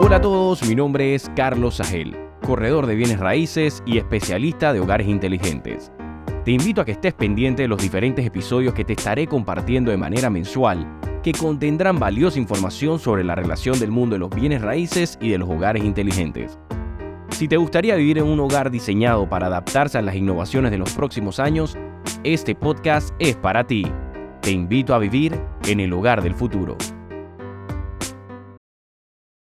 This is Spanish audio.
Hola a todos, mi nombre es Carlos Sahel, corredor de bienes raíces y especialista de hogares inteligentes. Te invito a que estés pendiente de los diferentes episodios que te estaré compartiendo de manera mensual, que contendrán valiosa información sobre la relación del mundo de los bienes raíces y de los hogares inteligentes. Si te gustaría vivir en un hogar diseñado para adaptarse a las innovaciones de los próximos años, este podcast es para ti. Te invito a vivir en el hogar del futuro.